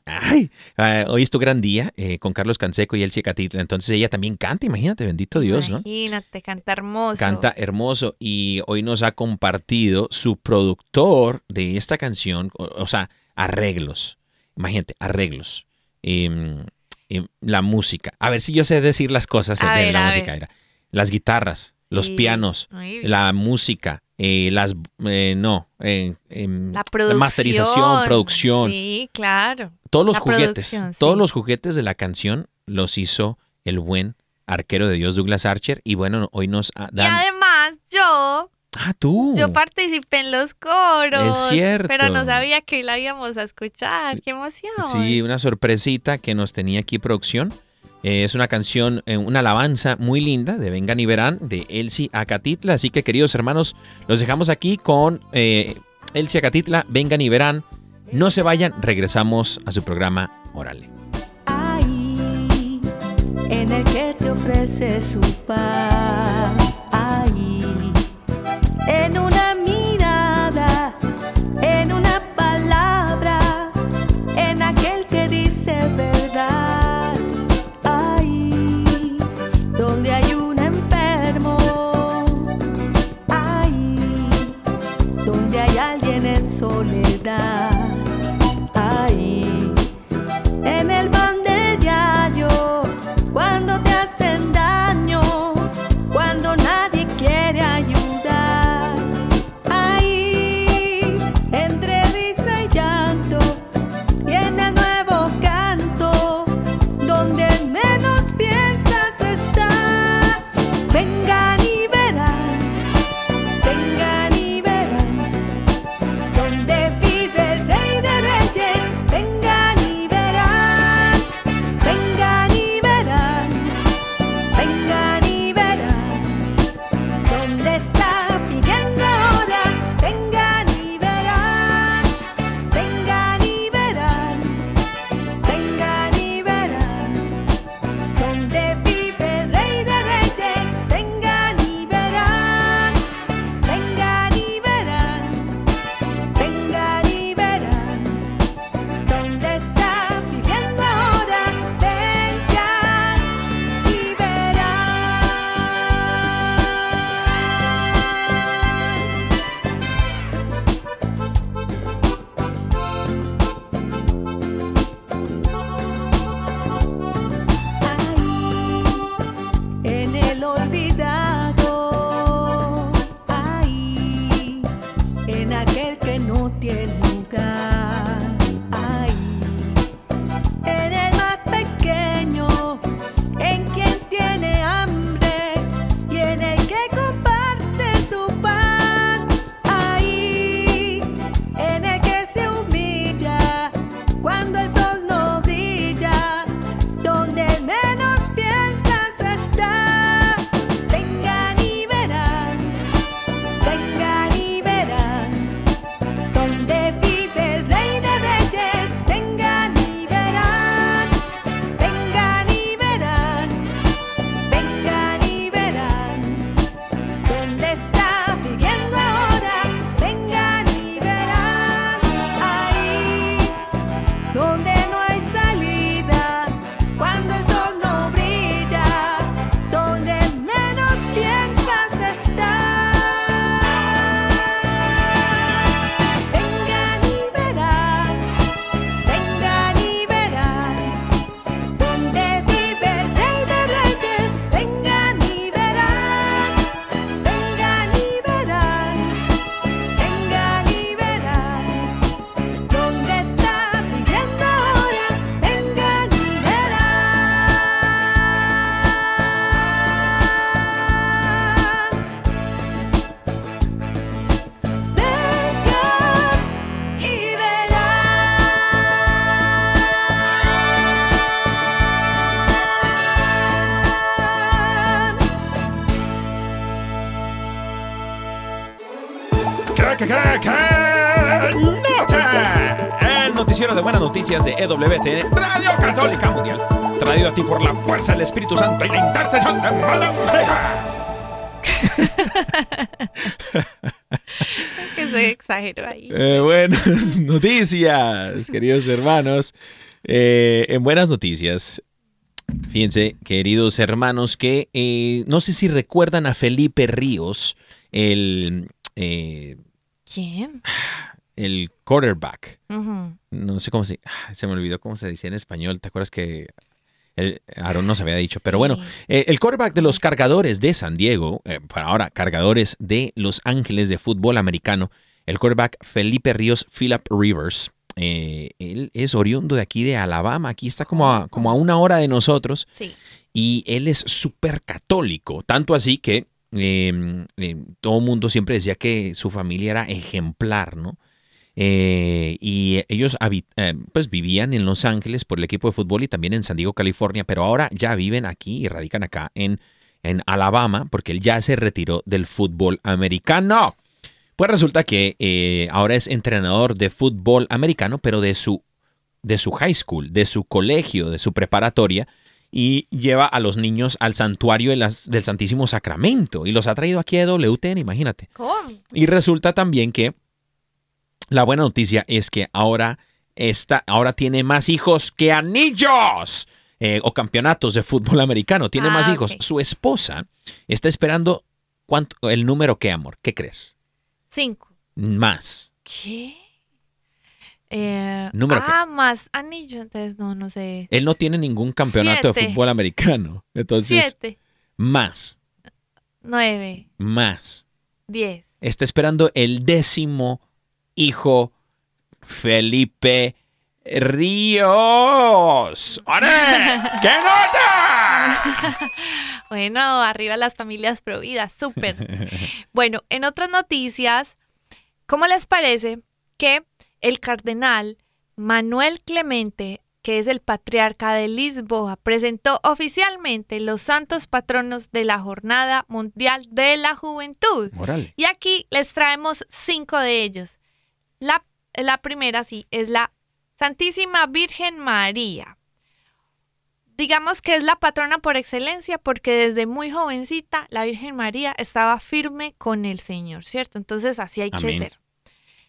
Ay, ah, hoy es tu gran día eh, con Carlos Canseco y Elsie Catitla. Entonces ella también canta, imagínate, bendito Dios, ¿no? Imagínate, canta hermoso. Canta hermoso y hoy nos ha compartido su productor de esta canción, o, o sea, arreglos. Imagínate, arreglos. Em, em, la música. A ver si yo sé decir las cosas A de ver, la música. era. Las guitarras, los Sí. pianos, la música, eh, las eh, no, eh, La producción. masterización, producción, Sí, claro. todos los la juguetes, sí. todos los juguetes de la canción los hizo el buen arquero de Dios Douglas Archer y bueno, hoy nos ah, Y dan además yo Ah, tú. Yo participé en los coros. Es cierto. Pero no sabía que la íbamos a escuchar. ¡Qué emoción! Sí, una sorpresita que nos tenía aquí producción. Eh, es una canción, eh, una alabanza muy linda de Vengan y Verán de Elsie Acatitla. Así que, queridos hermanos, los dejamos aquí con eh, Elsie Acatitla, Vengan y Verán. No se vayan, regresamos a su programa Órale. ahí, en el que te ofrece su paz, noticiero de buenas noticias de EWTN, Radio Católica Mundial. Traído a ti por la fuerza del Espíritu Santo y la intercesión de Madame. Que se exageró ahí. Eh, buenas noticias, queridos hermanos. Eh, en buenas noticias, fíjense, queridos hermanos, que eh, no sé si recuerdan a Felipe Ríos, el, eh, ¿Quién? El quarterback. No sé cómo se... ah, Se me olvidó cómo se decía en español. ¿Te acuerdas que el, Aaron nos había dicho? Pero bueno, eh, el quarterback de los cargadores de San Diego, eh, para ahora cargadores de Los Ángeles de fútbol americano, el quarterback Felipe Ríos Philip Rivers. eh, él es oriundo de aquí de Alabama. Aquí está como a, como a una hora de nosotros. Sí. Y él es súper católico. Tanto así que eh, todo el mundo siempre decía que su familia era ejemplar, ¿no? Eh, y ellos eh, pues vivían en Los Ángeles por el equipo de fútbol y también en San Diego, California, pero ahora ya viven aquí y radican acá en, en Alabama porque él ya se retiró del fútbol americano. Pues resulta que eh, ahora es entrenador de fútbol americano, pero de su, de su high school, de su colegio, de su preparatoria, y lleva a los niños al santuario de las- del Santísimo Sacramento y los ha traído aquí a WTN, imagínate. ¿Cómo? Y resulta también que la buena noticia es que ahora, está, ahora tiene más hijos que anillos eh, o campeonatos de fútbol americano. Tiene Ah, más hijos. ok. Su esposa está esperando cuánto, el número que, amor. ¿Qué crees? Cinco. Más. ¿Qué? Eh, ¿Número ah, más anillo, entonces no, no sé. Él no tiene ningún campeonato de fútbol americano. Entonces, Siete, más, nueve, más. diez. Está esperando el décimo hijo Felipe Ríos. ¡Ore! ¡Qué nota! Bueno, arriba las familias providas, súper. bueno, en otras noticias, ¿cómo les parece que el cardenal Manuel Clemente, que es el patriarca de Lisboa, presentó oficialmente los santos patronos de la Jornada Mundial de la Juventud? Órale. Y aquí les traemos cinco de ellos. La, la primera, sí, es la Santísima Virgen María. Digamos que es la patrona por excelencia porque desde muy jovencita la Virgen María estaba firme con el Señor, ¿cierto? Entonces así hay que ser.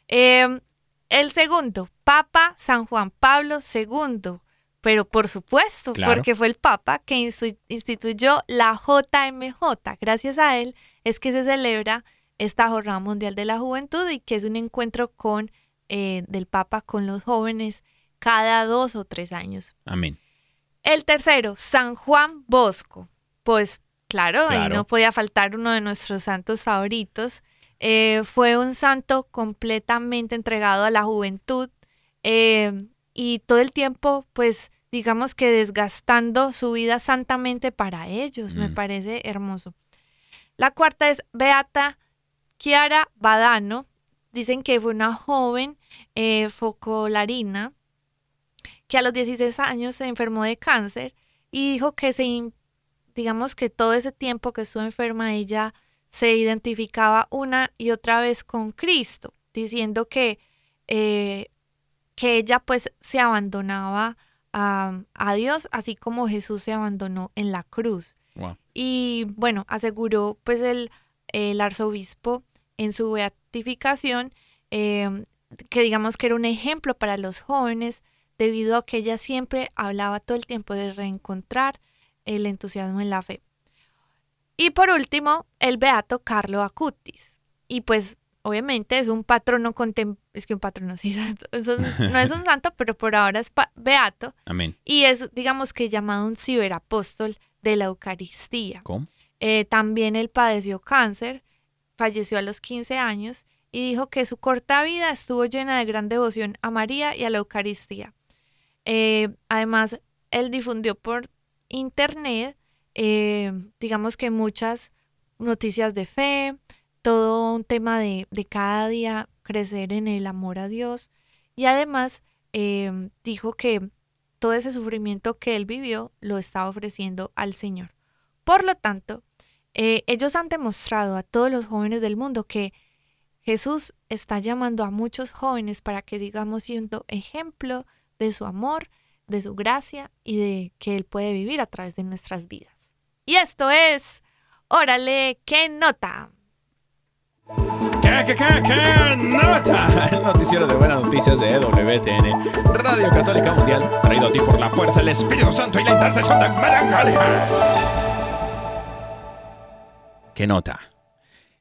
Eh, el segundo, Papa San Juan Pablo II. Pero por supuesto, Claro. porque fue el Papa que instituyó la JMJ. Gracias a él es que se celebra esta Jornada Mundial de la Juventud y que es un encuentro con eh, del Papa con los jóvenes cada dos o tres años. Amén. El tercero, San Juan Bosco. Pues claro, ahí no podía faltar uno de nuestros santos favoritos. Eh, fue un santo completamente entregado a la juventud eh, y todo el tiempo, pues digamos que desgastando su vida santamente para ellos. Me Mm. parece hermoso. La cuarta es Beata Chiara Badano. Dicen que fue una joven eh, focolarina que a los 16 años se enfermó de cáncer y dijo que se, digamos que todo ese tiempo que estuvo enferma ella se identificaba una y otra vez con Cristo, diciendo que, eh, que ella pues se abandonaba a, a Dios, así como Jesús se abandonó en la cruz. Wow. Y bueno, aseguró pues el, el arzobispo en su beatificación eh, que digamos que era un ejemplo para los jóvenes debido a que ella siempre hablaba todo el tiempo de reencontrar el entusiasmo en la fe. Y por último, el beato Carlo Acutis. Y pues obviamente es un patrono es que un patrono sí, no es un santo, pero por ahora es beato Amén. y es digamos que llamado un ciberapóstol de la Eucaristía. ¿Cómo? Eh, también él padeció cáncer, falleció a los 15 años y dijo que su corta vida estuvo llena de gran devoción a María y a la Eucaristía. Eh, además, él difundió por internet, eh, digamos que muchas noticias de fe, todo un tema de, de cada día crecer en el amor a Dios y además dijo que todo ese sufrimiento que él vivió lo estaba ofreciendo al Señor. Por lo tanto, eh, ellos han demostrado a todos los jóvenes del mundo que Jesús está llamando a muchos jóvenes para que sigamos siendo ejemplo de su amor, de su gracia y de que Él puede vivir a través de nuestras vidas. Y esto es, órale, qué nota. ¿Qué, qué, qué, qué nota? El noticiero de buenas noticias de WTN, Radio Católica Mundial, traído a ti por la fuerza, el Espíritu Santo y la intercesión de María. ¿Qué nota?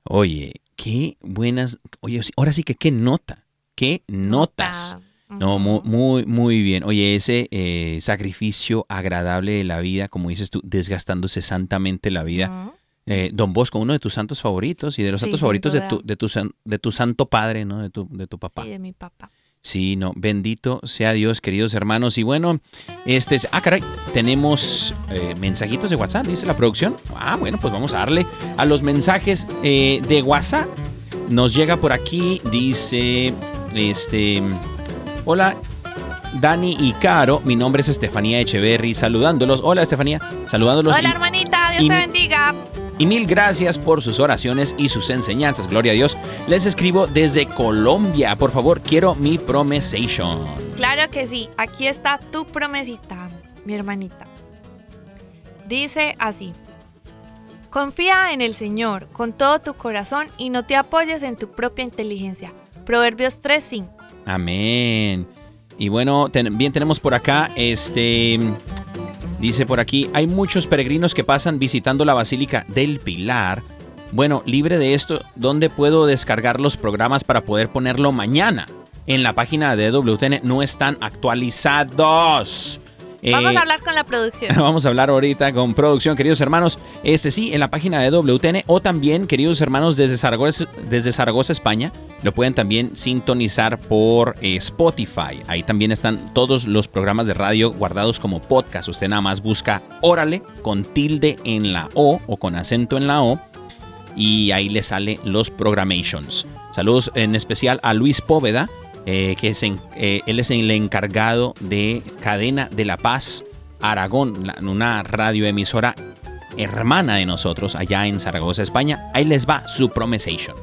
Oye, qué buenas. Oye, ahora sí que qué nota. ¿Qué notas? No, muy, muy, muy bien. Oye, ese eh, sacrificio agradable de la vida, como dices tú, desgastándose santamente la vida. Eh, Don Bosco, uno de tus santos favoritos y de los Sí, santos favoritos de tu, de, tu, de tu santo padre, ¿no? De tu, de tu papá. Sí, de mi papá. Sí, no, bendito sea Dios, queridos hermanos. Y bueno, este es. Ah, caray, tenemos eh, mensajitos de WhatsApp, dice la producción. Ah, bueno, pues vamos a darle a los mensajes eh, de WhatsApp. Nos llega por aquí, dice. Este. Hola, Dani y Caro. Mi nombre es Estefanía Echeverry, saludándolos. Hola, Estefanía, saludándolos. Hola hermanita, Dios y- te bendiga. Y mil gracias por sus oraciones y sus enseñanzas. Gloria a Dios. Les escribo desde Colombia. Por favor, quiero mi promesation. Claro que sí, aquí está tu promesita, mi hermanita. Dice así. Confía en el Señor con todo tu corazón y no te apoyes en tu propia inteligencia. Proverbios 3:5. Amén. Y bueno, ten- bien tenemos por acá, este, dice por aquí, hay muchos peregrinos que pasan visitando la Basílica del Pilar. Bueno, libre de esto, ¿dónde puedo descargar los programas para poder ponerlo mañana? En la página de WTN no están actualizados. Vamos Eh, a hablar con la producción. Vamos a hablar ahorita con producción, queridos hermanos. Este sí, en la página de WTN o también, queridos hermanos, desde Zaragoza, desde Zaragoza España, lo pueden también sintonizar por eh, Spotify. Ahí también están todos los programas de radio guardados como podcast. Usted nada más busca Órale con tilde en la O o con acento en la O y ahí le sale los programations. Saludos en especial a Luis Póveda, eh, que es en- eh, él es el encargado de Cadena de la Paz Aragón, una radioemisora hermana de nosotros allá en Zaragoza, España. Ahí les va su promesation.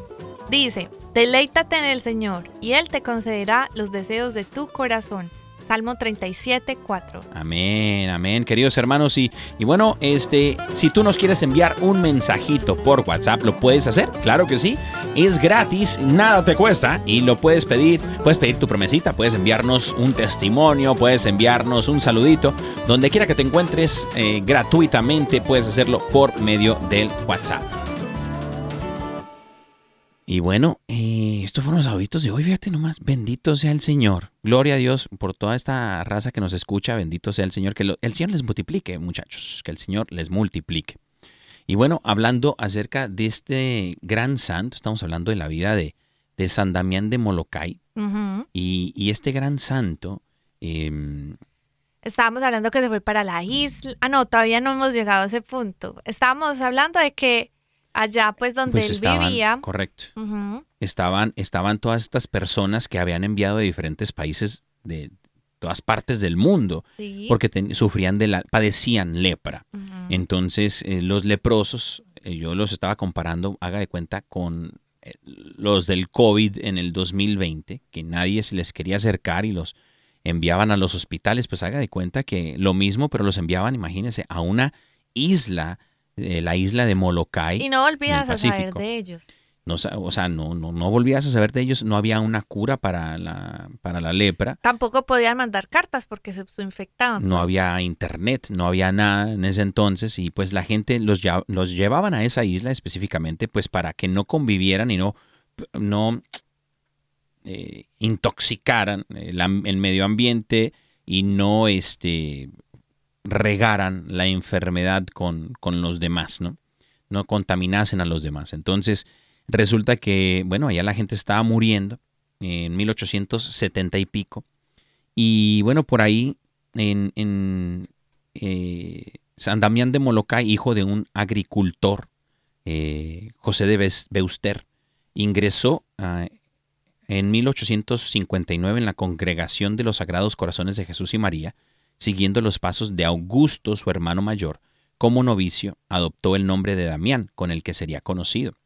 Dice, deleítate en el Señor y Él te concederá los deseos de tu corazón. Salmo 37, 4. Amén, amén, queridos hermanos. Y, y bueno, este, si tú nos quieres enviar un mensajito por WhatsApp, ¿lo puedes hacer? Claro que sí. Es gratis, nada te cuesta y lo puedes pedir. Puedes pedir tu promesita, puedes enviarnos un testimonio, puedes enviarnos un saludito. Donde quiera que te encuentres eh, gratuitamente, puedes hacerlo por medio del WhatsApp. Y bueno, eh, estos fueron los saluditos de hoy, fíjate nomás. Bendito sea el Señor. Gloria a Dios por toda esta raza que nos escucha. Bendito sea el Señor. Que lo- el Señor les multiplique, muchachos. Que el Señor les multiplique. Y bueno, hablando acerca de este gran santo, estamos hablando de la vida de, de San Damián de Molokai. Y, y este gran santo, em, Estábamos hablando que se fue para la isla. Ah, no, todavía no hemos llegado a ese punto. Estábamos hablando de que allá, pues, donde pues él estaban, vivía. correcto, estaban, estaban todas estas personas que habían enviado de diferentes países, de todas partes del mundo. sí, porque ten- sufrían de la, padecían lepra. Entonces, eh, los leprosos, eh, yo los estaba comparando, haga de cuenta, con eh, los del COVID en el 2020, que nadie se les quería acercar y los enviaban a los hospitales, pues haga de cuenta que lo mismo, pero los enviaban, imagínense, a una isla, eh, la isla de Molokai. Y no olvidas a saber de ellos. No, o sea, no, no, no volvías a saber de ellos, no había una cura para la, para la lepra. Tampoco podían mandar cartas porque se infectaban. no había internet, no había nada en ese entonces y pues la gente los, los llevaban a esa isla específicamente pues para que no convivieran y no, no eh, intoxicaran el, el medio ambiente y no este, regaran la enfermedad con, con los demás, ¿no? No contaminasen a los demás. Entonces resulta que, bueno, allá la gente estaba muriendo en 1870 y pico. Y bueno, por ahí en, en, eh, San Damián de Molokai, hijo de un agricultor, eh, José de Beuster, ingresó en 1859 en la congregación de los Sagrados Corazones de Jesús y María, siguiendo los pasos de Augusto, su hermano mayor. Como novicio, adoptó el nombre de Damián, con el que sería conocido.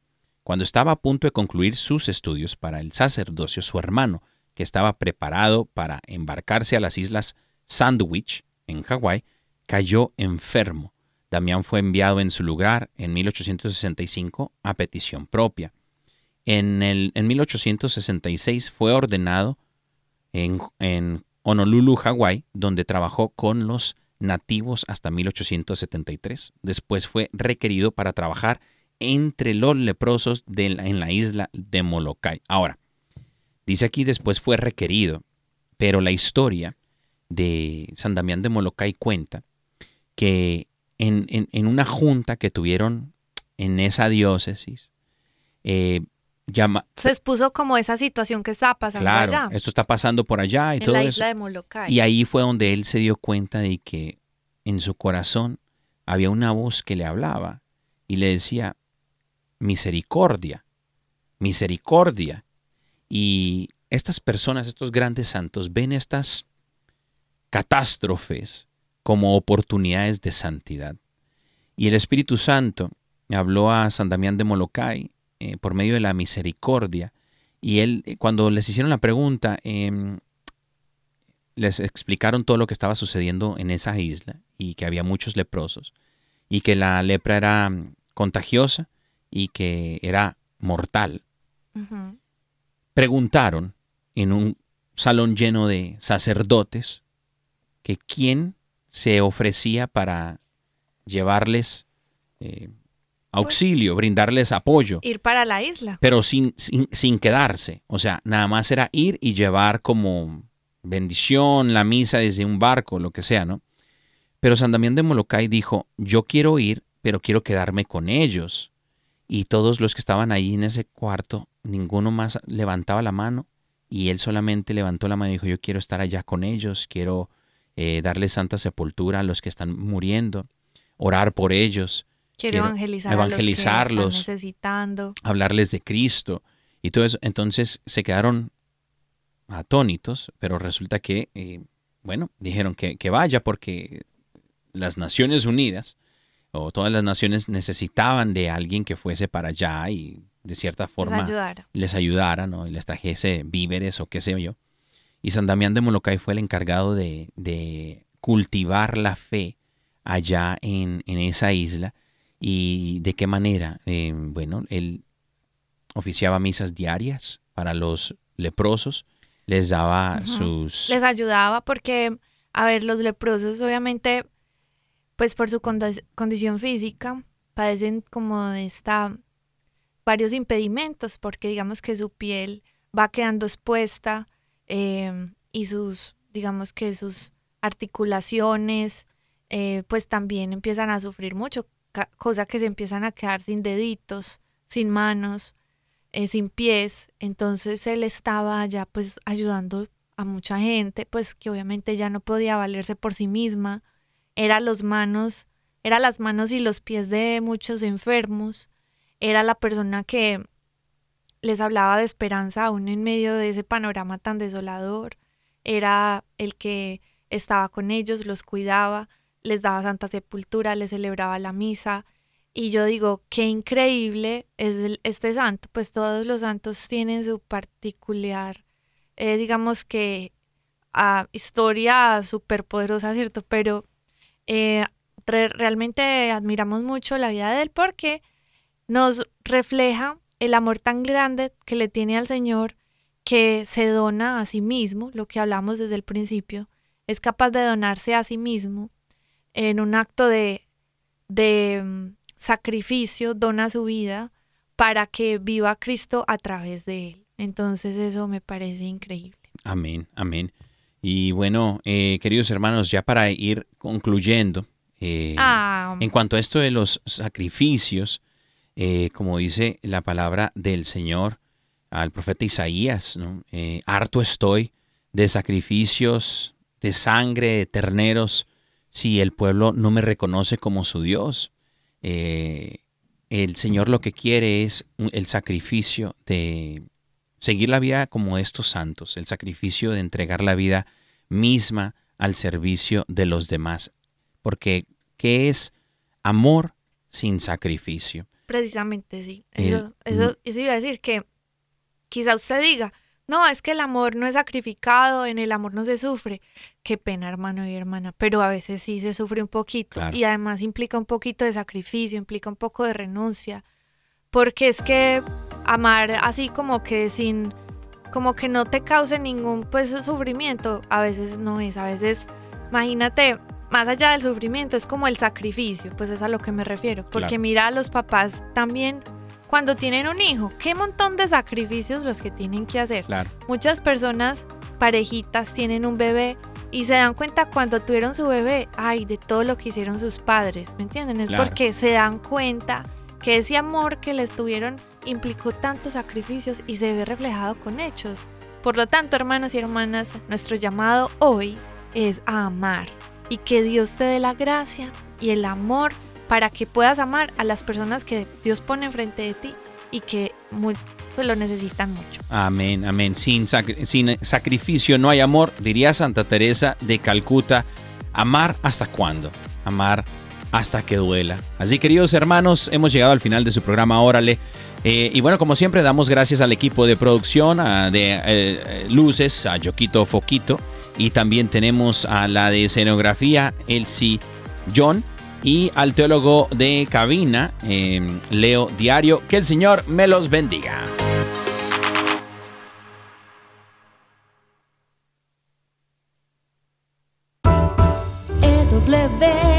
Cuando estaba a punto de concluir sus estudios para el sacerdocio, su hermano, que estaba preparado para embarcarse a las islas Sandwich, en Hawái, cayó enfermo. Damián fue enviado en su lugar en 1865 a petición propia. En, el, en 1866 fue ordenado en, en Honolulu, Hawái, donde trabajó con los nativos hasta 1873. Después fue requerido para trabajar entre los leprosos en la isla de Molokai. Ahora, dice aquí después fue requerido, pero la historia de San Damián de Molokai cuenta que en, en- en una junta que tuvieron en esa diócesis, eh, llama, Se expuso como esa situación que estaba pasando claro, allá, esto está pasando por allá y en todo la eso. isla de Molokai. Y ahí fue donde él se dio cuenta de que en su corazón había una voz que le hablaba y le decía, misericordia, misericordia. Y estas personas, estos grandes santos, ven estas catástrofes como oportunidades de santidad. Y el Espíritu Santo habló a San Damián de Molokai eh, por medio de la misericordia. Y él, eh, cuando les hicieron la pregunta, em, les explicaron todo lo que estaba sucediendo en esa isla y que había muchos leprosos y que la lepra era mm, contagiosa y que era mortal. Preguntaron en un salón lleno de sacerdotes que quién se ofrecía para llevarles eh, auxilio, brindarles apoyo, Ir para la isla. pero sin, sin, sin quedarse. O sea, nada más era ir y llevar como bendición, la misa desde un barco, lo que sea, ¿no? Pero San Damián de Molokai dijo, yo quiero ir, pero quiero quedarme con ellos. Y todos los que estaban ahí en ese cuarto, ninguno más levantaba la mano y él solamente levantó la mano y dijo, yo quiero estar allá con ellos, quiero eh, darle santa sepultura a los que están muriendo, orar por ellos, Quiero, Quiero evangelizar evangelizarlos. a los que están necesitando. hablarles de Cristo y todo eso. Entonces se quedaron atónitos, pero resulta que, eh, bueno, dijeron que, que vaya porque las Naciones Unidas o todas las naciones necesitaban de alguien que fuese para allá y de cierta Les forma ayudara. les ayudara, ¿no? Y les trajese víveres o qué sé yo. Y San Damián de Molokai fue el encargado de, de cultivar la fe allá en, en esa isla. ¿Y de qué manera? Eh, bueno, él oficiaba misas diarias para los leprosos, les daba sus... Les ayudaba porque, a ver, los leprosos obviamente, pues por su condi- condición física, padecen como de esta varios impedimentos, porque digamos que su piel va quedando expuesta eh, y sus, digamos que sus articulaciones, eh, pues también empiezan a sufrir mucho, cosa que se empiezan a quedar sin deditos, sin manos, eh, sin pies. Entonces él estaba ya pues ayudando a mucha gente, pues que obviamente ya no podía valerse por sí misma. Era los manos, era las manos y los pies de muchos enfermos. Era la persona que les hablaba de esperanza aún en medio de ese panorama tan desolador. Era el que estaba con ellos, los cuidaba, les daba santa sepultura, les celebraba la misa. Y yo digo, qué increíble es este santo. Pues todos los santos tienen su particular, eh, digamos que, ah, historia súper poderosa, ¿cierto? Pero eh, re- realmente admiramos mucho la vida de él porque nos refleja el amor tan grande que le tiene al Señor que se dona a sí mismo, lo que hablamos desde el principio, es capaz de donarse a sí mismo en un acto de, de mm, sacrificio, dona su vida para que viva Cristo a través de él. Entonces eso me parece increíble. Amén, amén. Y bueno, eh, queridos hermanos, ya para ir concluyendo, eh, Ah, en cuanto a esto de los sacrificios, eh, como dice la palabra del Señor al profeta Isaías, ¿no? Eh, harto estoy de sacrificios, de sangre, de terneros, si el pueblo no me reconoce como su Dios. Eh, el Señor lo que quiere es el sacrificio de seguir la vida como estos santos, el sacrificio de entregar la vida misma al servicio de los demás. Porque, ¿qué es amor sin sacrificio? Precisamente, sí. El- Eso, eso, eso iba a decir que quizá usted diga, no, es que el amor no es sacrificado, en el amor no se sufre. Qué pena, hermano y hermana, pero a veces sí se sufre un poquito Claro. y además implica un poquito de sacrificio, implica un poco de renuncia, porque es que amar así como que sin, como que no te cause ningún pues sufrimiento, a veces no es, a veces, imagínate, más allá del sufrimiento es como el sacrificio, pues es a lo que me refiero, porque Claro. mira a los papás también cuando tienen un hijo, qué montón de sacrificios los que tienen que hacer. Claro, Muchas personas, parejitas, tienen un bebé y se dan cuenta cuando tuvieron su bebé, ay, de todo lo que hicieron sus padres, ¿me entienden? Es Claro. porque se dan cuenta que ese amor que les tuvieron implicó tantos sacrificios y se ve reflejado con hechos. Por lo tanto, hermanos y hermanas, nuestro llamado hoy es a amar y que Dios te dé la gracia y el amor para que puedas amar a las personas que Dios pone enfrente de ti y que mu- pues, lo necesitan mucho. Amén, amén. Sin, sacri- sin sacrificio no hay amor, diría Santa Teresa de Calcuta. Amar hasta cuándo? Amar hasta que duela. Así, queridos hermanos, hemos llegado al final de su programa Órale. Eh, y bueno, como siempre, damos gracias al equipo de producción, de eh, eh, luces, a Yoquito Foquito. Y también tenemos a la de escenografía, Elsie John. Y al teólogo de cabina, eh, Leo Diario. Que el Señor me los bendiga. EW